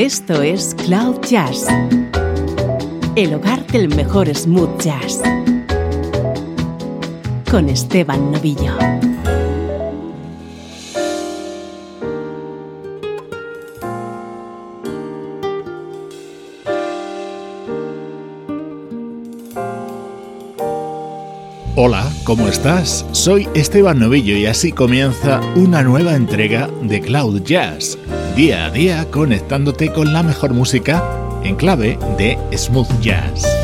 Esto es Cloud Jazz, el hogar del mejor smooth jazz, con Esteban Novillo. Hola, ¿cómo estás? Soy Esteban Novillo y así comienza una nueva entrega de Cloud Jazz, día a día conectándote con la mejor música en clave de smooth jazz.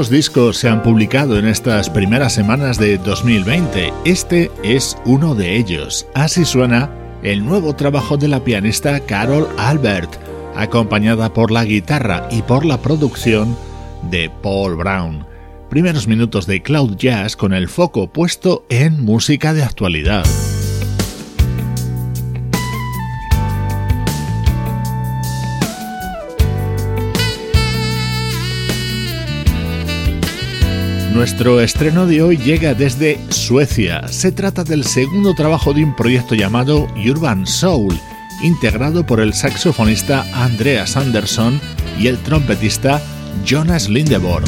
Muchos discos se han publicado en estas primeras semanas de 2020. Este es uno de ellos. Así suena el nuevo trabajo de la pianista Carol Albert, acompañada por la guitarra y por la producción de Paul Brown. Primeros minutos de Cloud Jazz con el foco puesto en música de actualidad. Nuestro estreno de hoy llega desde Suecia. Se trata del segundo trabajo de un proyecto llamado Urban Soul, integrado por el saxofonista Andreas Anderson y el trompetista Jonas Lindeborg.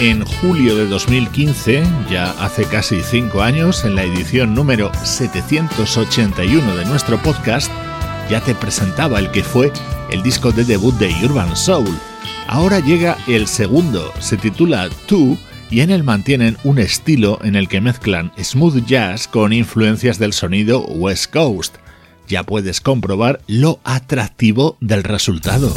En julio de 2015, ya hace casi cinco años, en la edición número 781 de nuestro podcast, ya te presentaba el que fue el disco de debut de Urban Soul. Ahora llega el segundo, se titula Two y en él mantienen un estilo en el que mezclan smooth jazz con influencias del sonido West Coast. Ya puedes comprobar lo atractivo del resultado.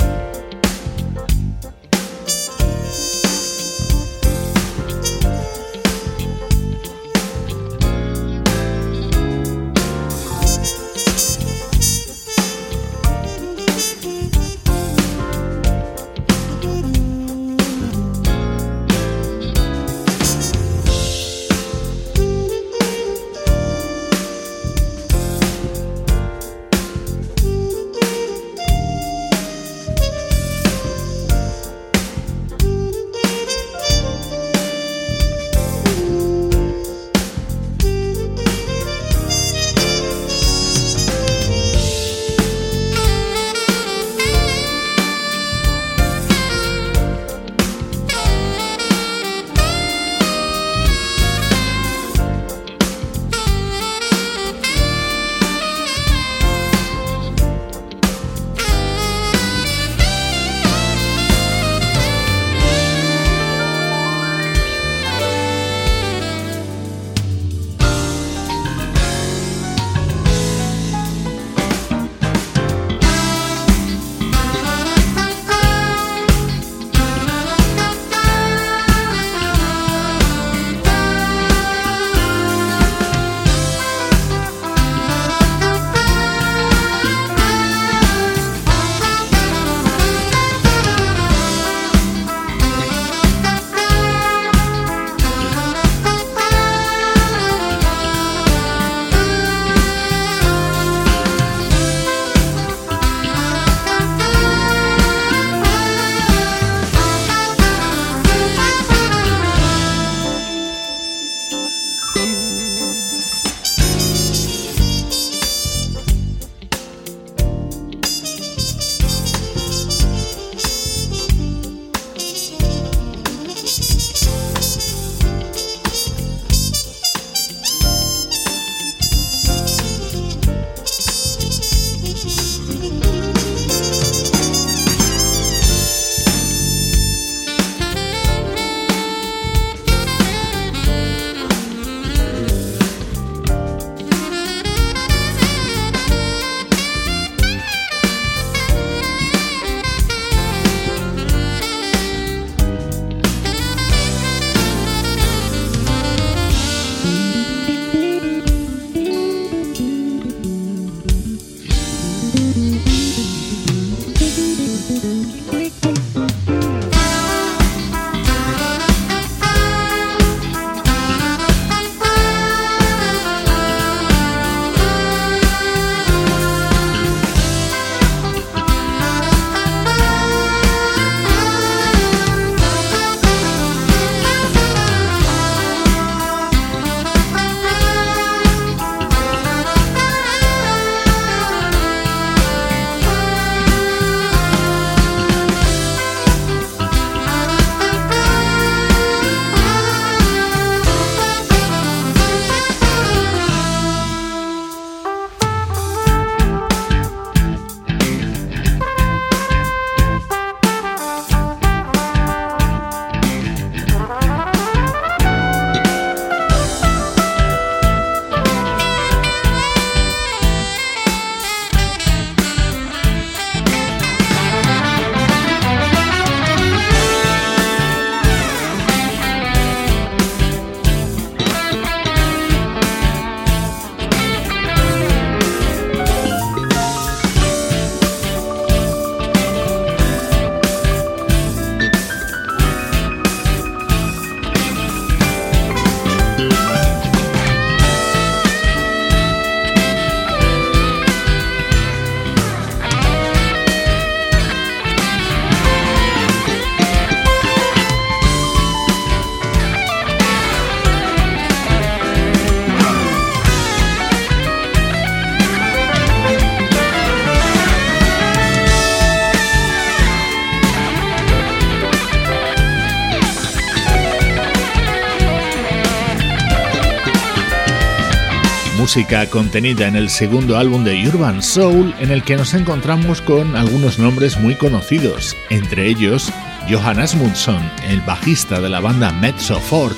Contenida en el segundo álbum de Urban Soul en el que nos encontramos con algunos nombres muy conocidos, entre ellos Johan Asmundsson, el bajista de la banda Mezzo Fort,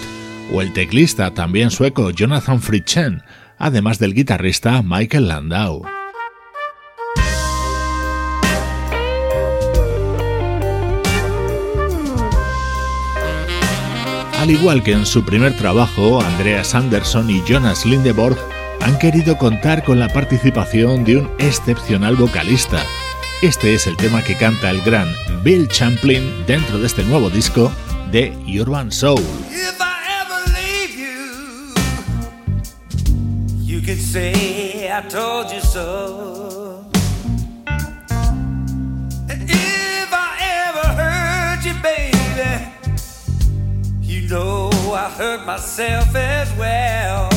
o el teclista también sueco Jonathan Fritchen, además del guitarrista Michael Landau. Al igual que en su primer trabajo, Andreas Anderson y Jonas Lindeborg han querido contar con la participación de un excepcional vocalista. Este es el tema que canta el gran Bill Champlin dentro de este nuevo disco de Urban Soul. You know I hurt myself as well.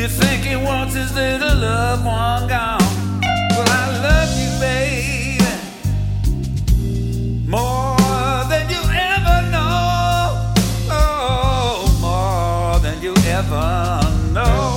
You think he wants his little loved one gone? Well, I love you, baby, more than you ever know. Oh, more than you ever know.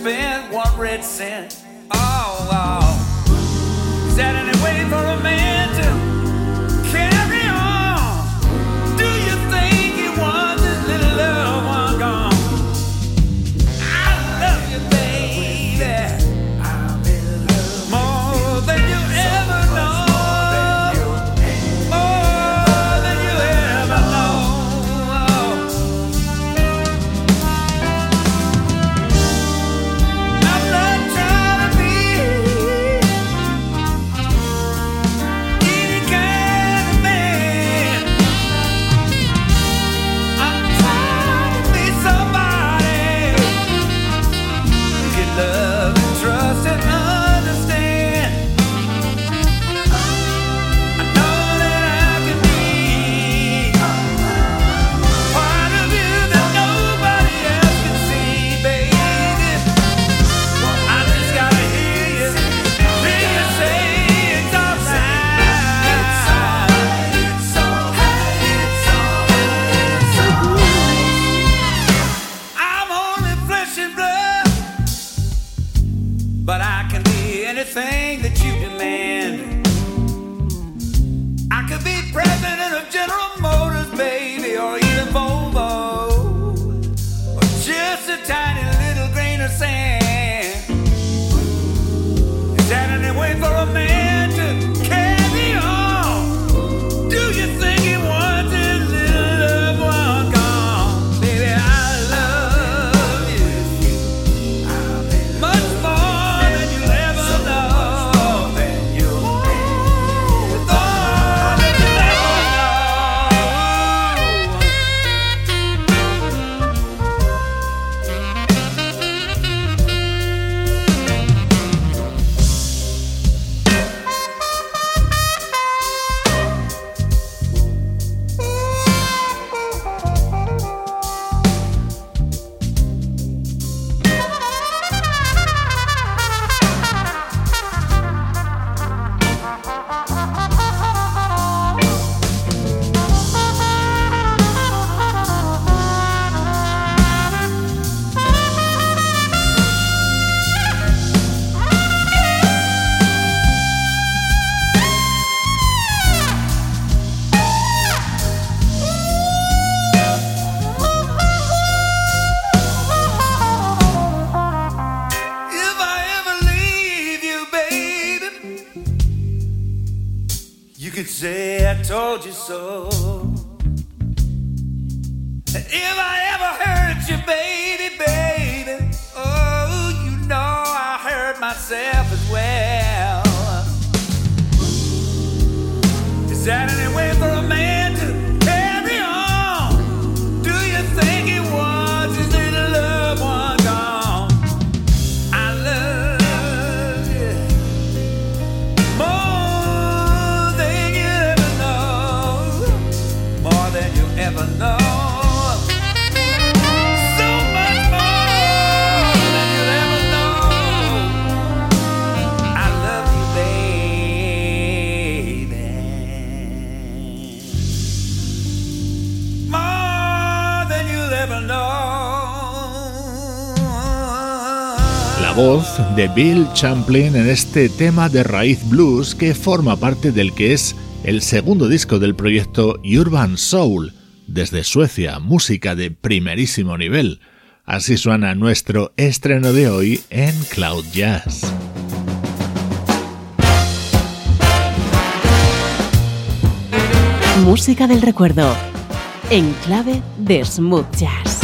Spent one red cent. Oh, oh. Is that any way for a man to? De Bill Champlin en este tema de raíz blues que forma parte del que es el segundo disco del proyecto Urban Soul, desde Suecia, música de primerísimo nivel. Así suena nuestro estreno de hoy en Cloud Jazz. Música del recuerdo, en clave de smooth jazz.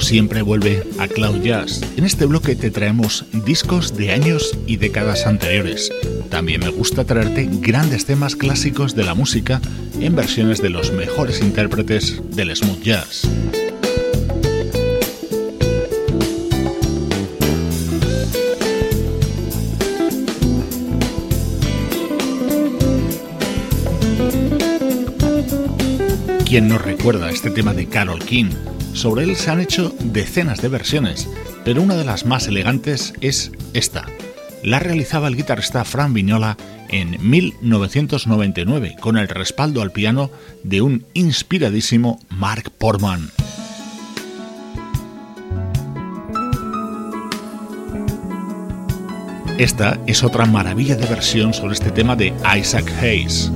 Siempre vuelve a Cloud Jazz. En este bloque te traemos discos de años y décadas anteriores. También me gusta traerte grandes temas clásicos de la música en versiones de los mejores intérpretes del smooth jazz. ¿Quién no recuerda este tema de Carol King? Sobre él se han hecho decenas de versiones, pero una de las más elegantes es esta. La realizaba el guitarrista Fran Vignola en 1999 con el respaldo al piano de un inspiradísimo Mark Portman. Esta es otra maravilla de versión sobre este tema de Isaac Hayes.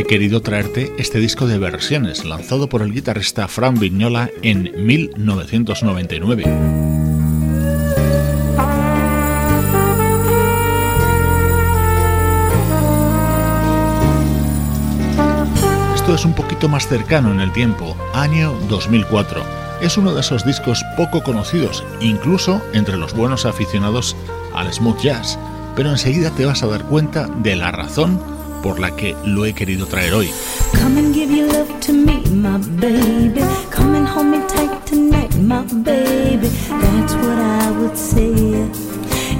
Querido traerte este disco de versiones lanzado por el guitarrista Fran Vignola en 1999. Esto es un poquito más cercano en el tiempo, año 2004. Es uno de esos discos poco conocidos, incluso entre los buenos aficionados al smooth jazz, pero enseguida te vas a dar cuenta de la razón por la que lo he querido traer hoy. Come and give love to me, my baby. Come and hold me tight tonight, my baby. That's what I would say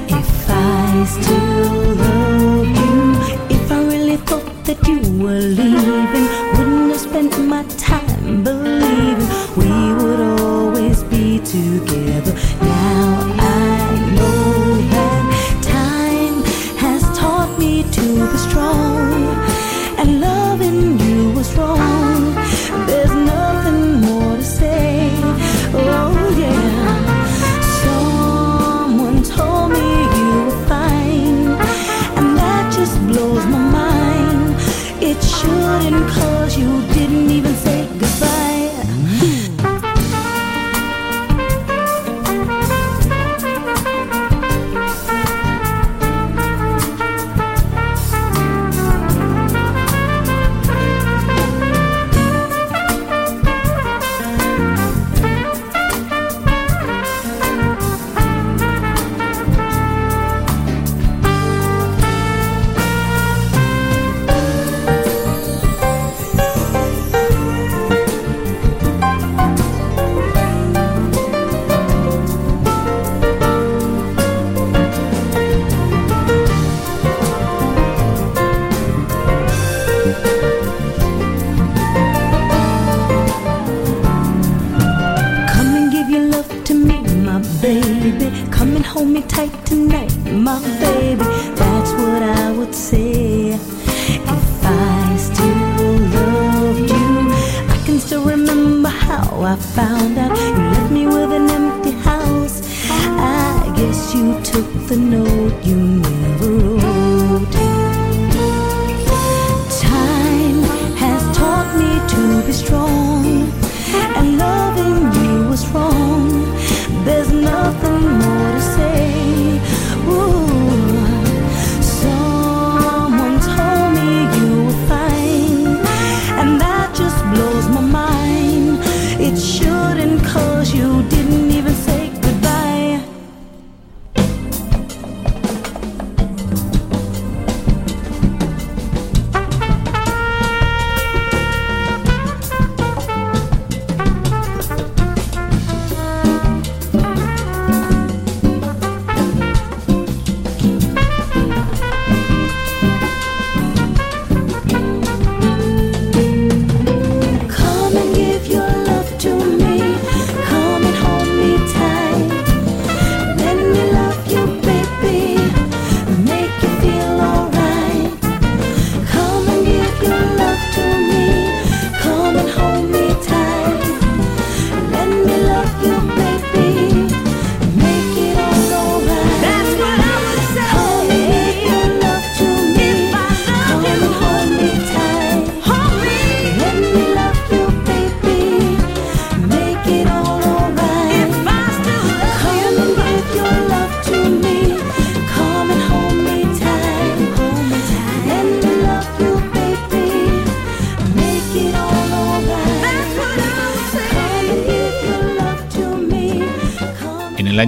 if I still love you. If I really thought that you were leaving, wouldn't have spent my time believing we would always be together. Now I know that time has taught me to be strong.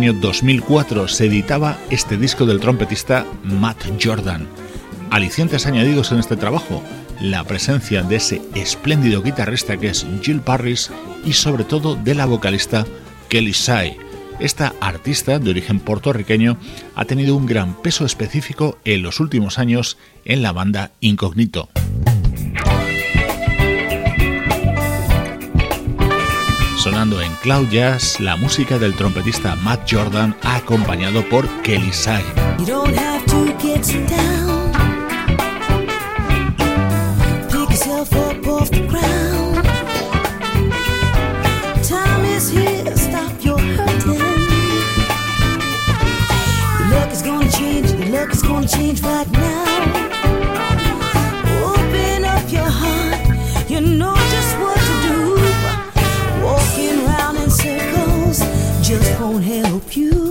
Año 2004 se editaba este disco del trompetista Matt Jordan. Alicientes añadidos en este trabajo, la presencia de ese espléndido guitarrista que es Jill Parris y sobre todo de la vocalista Kelly Sai. Esta artista de origen puertorriqueño ha tenido un gran peso específico en los últimos años en la banda Incognito. Sonando en Cloud Jazz la música del trompetista Matt Jordan acompañado por Kelly Sai. You don't have you.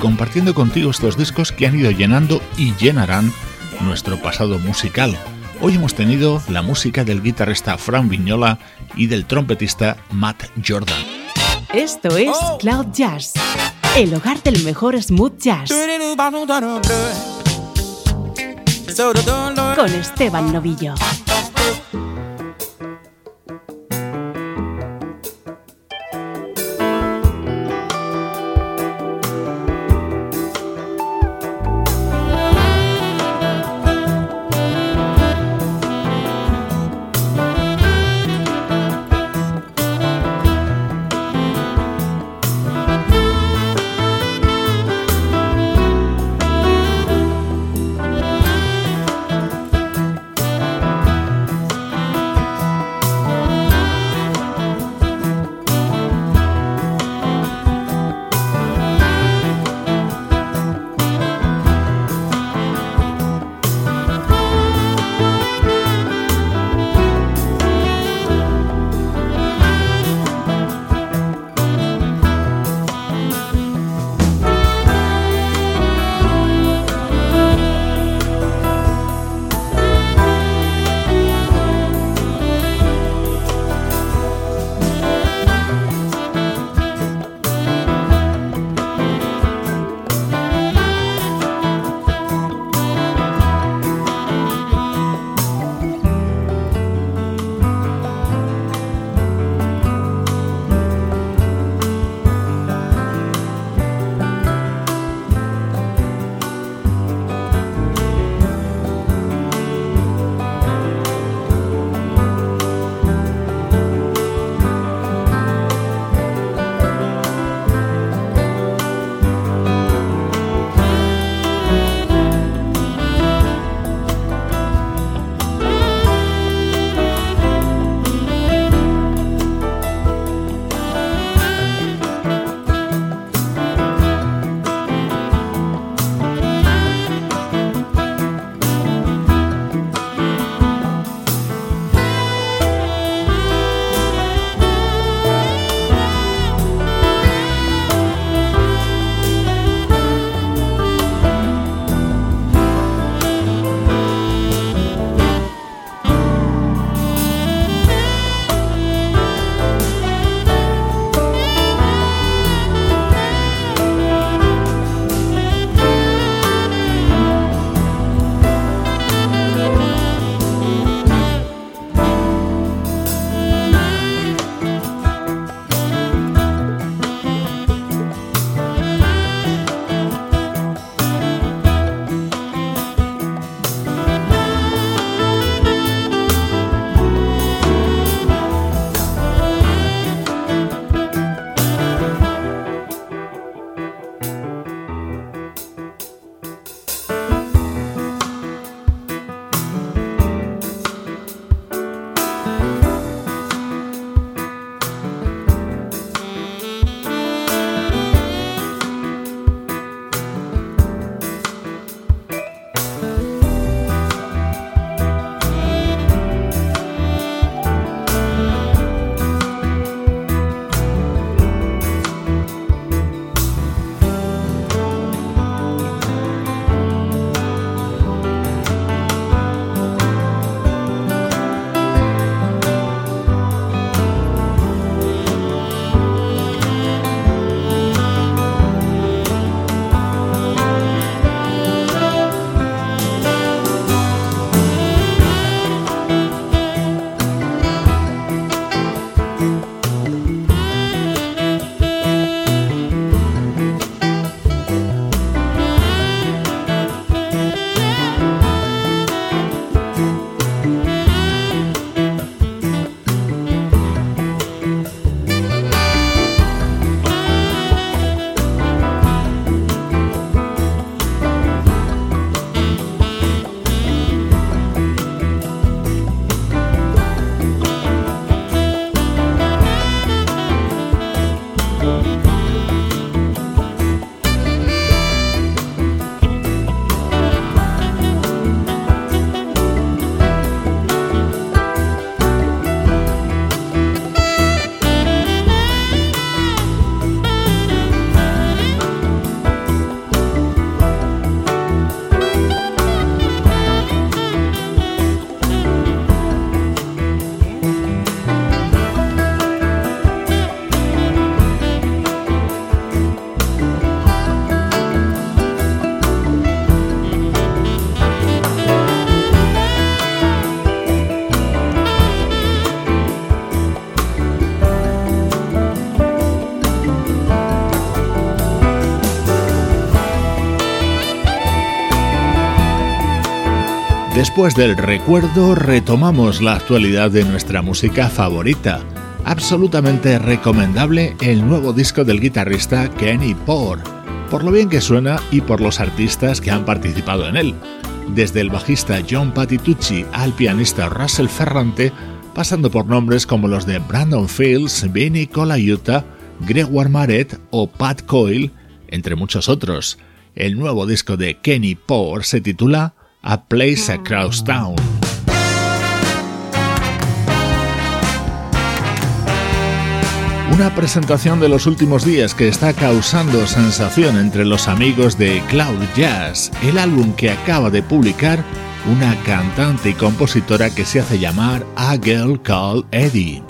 Compartiendo contigo estos discos que han ido llenando y llenarán nuestro pasado musical. Hoy hemos tenido la música del guitarrista Fran Viñola y del trompetista Matt Jordan. Esto es Cloud Jazz, el hogar del mejor smooth jazz. Con Esteban Novillo. Después del recuerdo retomamos la actualidad de nuestra música favorita. Absolutamente recomendable el nuevo disco del guitarrista Kenny Poor, por lo bien que suena y por los artistas que han participado en él. Desde el bajista John Patitucci al pianista Russell Ferrante, pasando por nombres como los de Brandon Fields, Vinny Colaiuta, Gregoire Maret o Pat Coyle, entre muchos otros. El nuevo disco de Kenny Poor se titula A Place Across Town. Una presentación de los últimos días que está causando sensación entre los amigos de Cloud Jazz, el álbum que acaba de publicar una cantante y compositora que se hace llamar A Girl Called Eddie.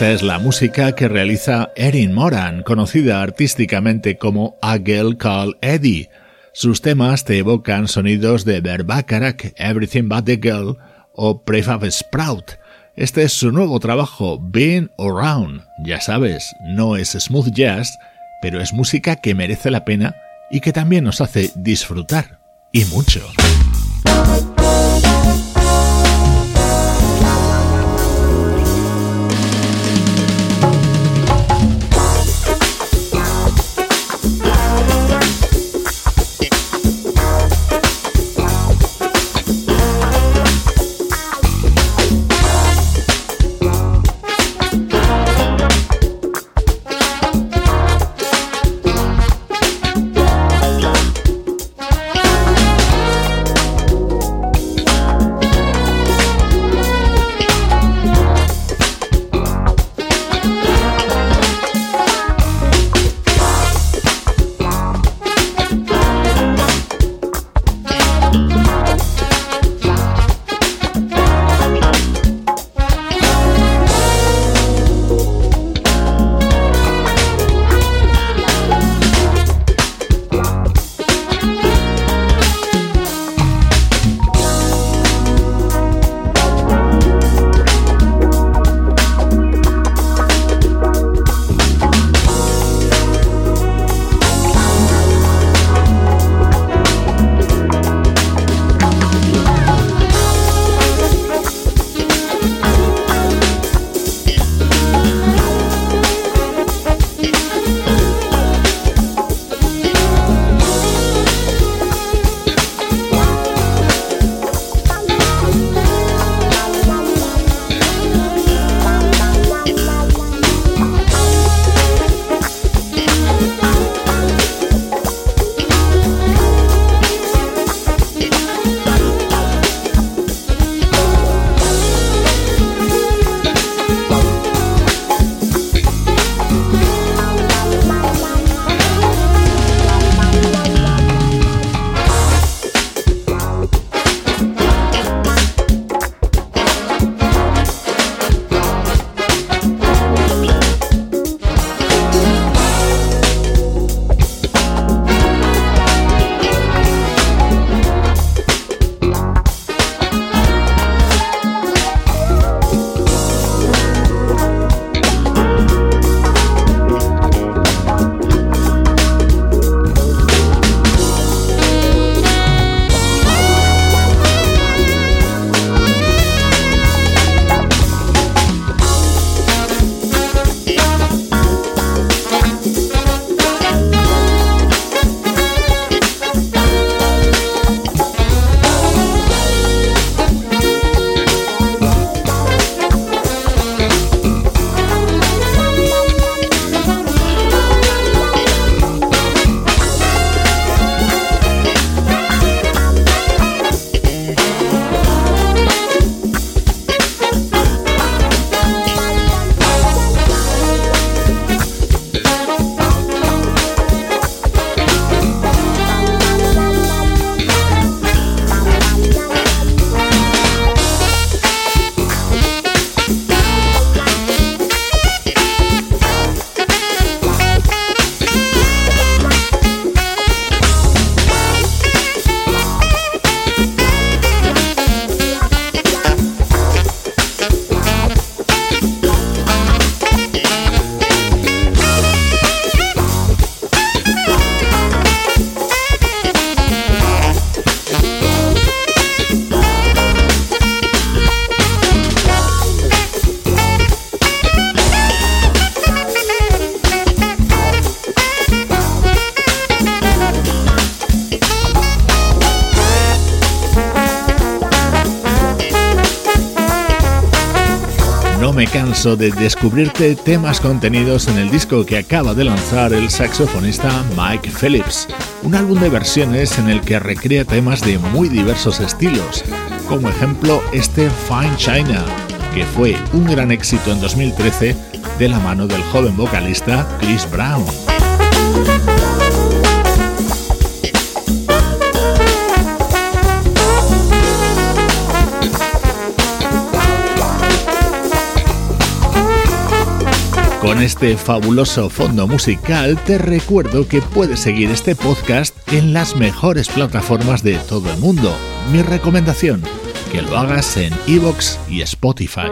Esta es la música que realiza Erin Moran, conocida artísticamente como A Girl Called Eddie. Sus temas te evocan sonidos de Berbakarak, Everything But the Girl o Prefab Sprout. Este es su nuevo trabajo, Being Around. Ya sabes, no es smooth jazz, pero es música que merece la pena y que también nos hace disfrutar. Y mucho. De descubrirte temas contenidos en el disco que acaba de lanzar el saxofonista Mike Phillips, un álbum de versiones en el que recrea temas de muy diversos estilos, como ejemplo este Fine China, que fue un gran éxito en 2013 de la mano del joven vocalista Chris Brown. Con este fabuloso fondo musical te recuerdo que puedes seguir este podcast en las mejores plataformas de todo el mundo. Mi recomendación, que lo hagas en Evox y Spotify.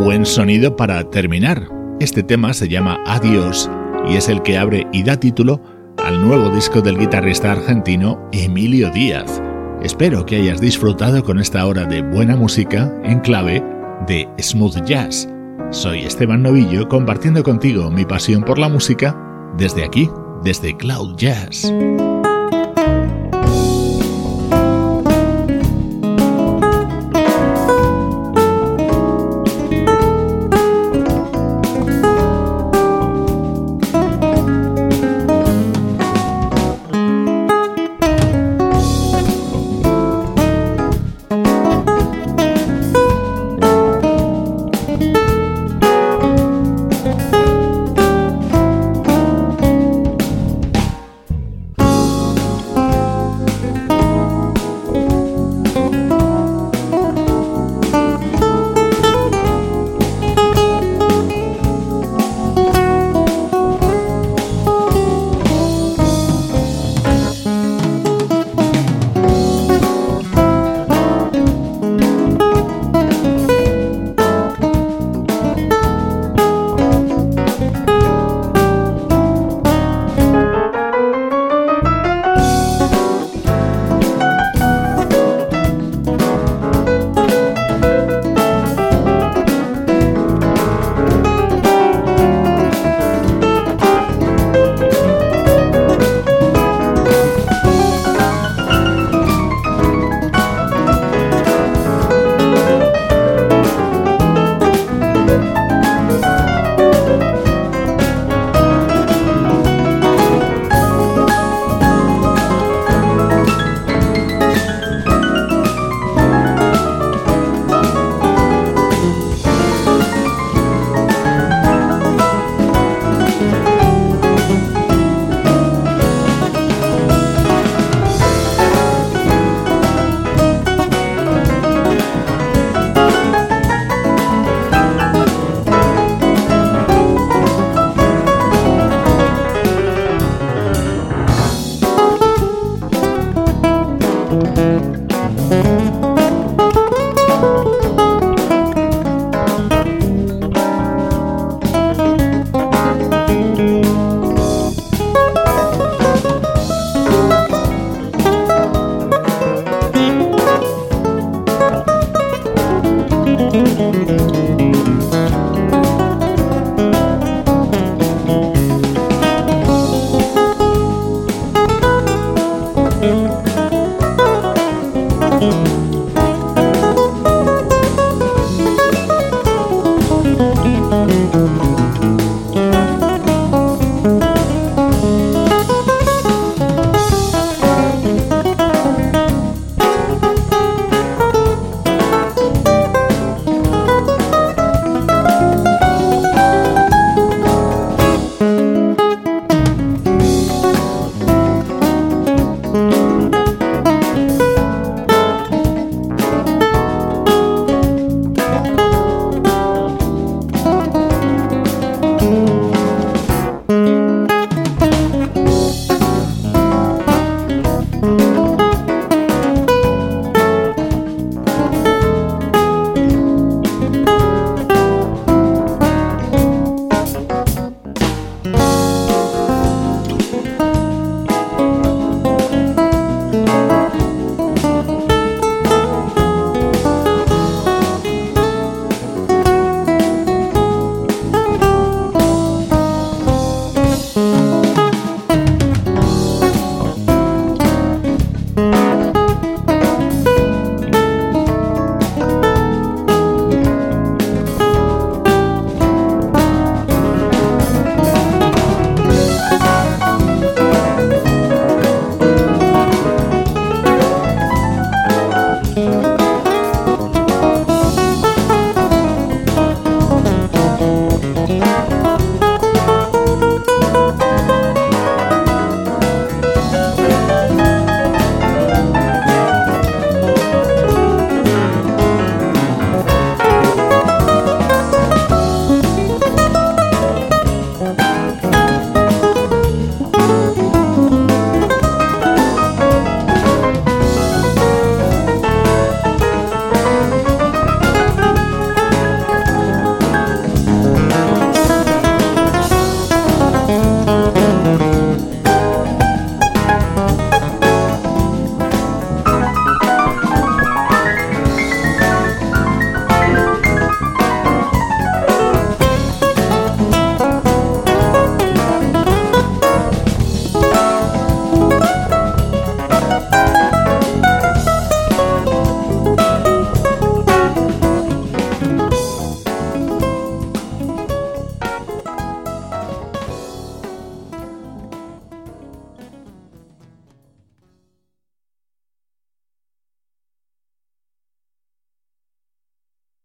Buen sonido para terminar. Este tema se llama Adiós y es el que abre y da título al nuevo disco del guitarrista argentino Emilio Díaz. Espero que hayas disfrutado con esta hora de buena música en clave de smooth jazz. Soy Esteban Novillo compartiendo contigo mi pasión por la música desde aquí, desde Cloud Jazz.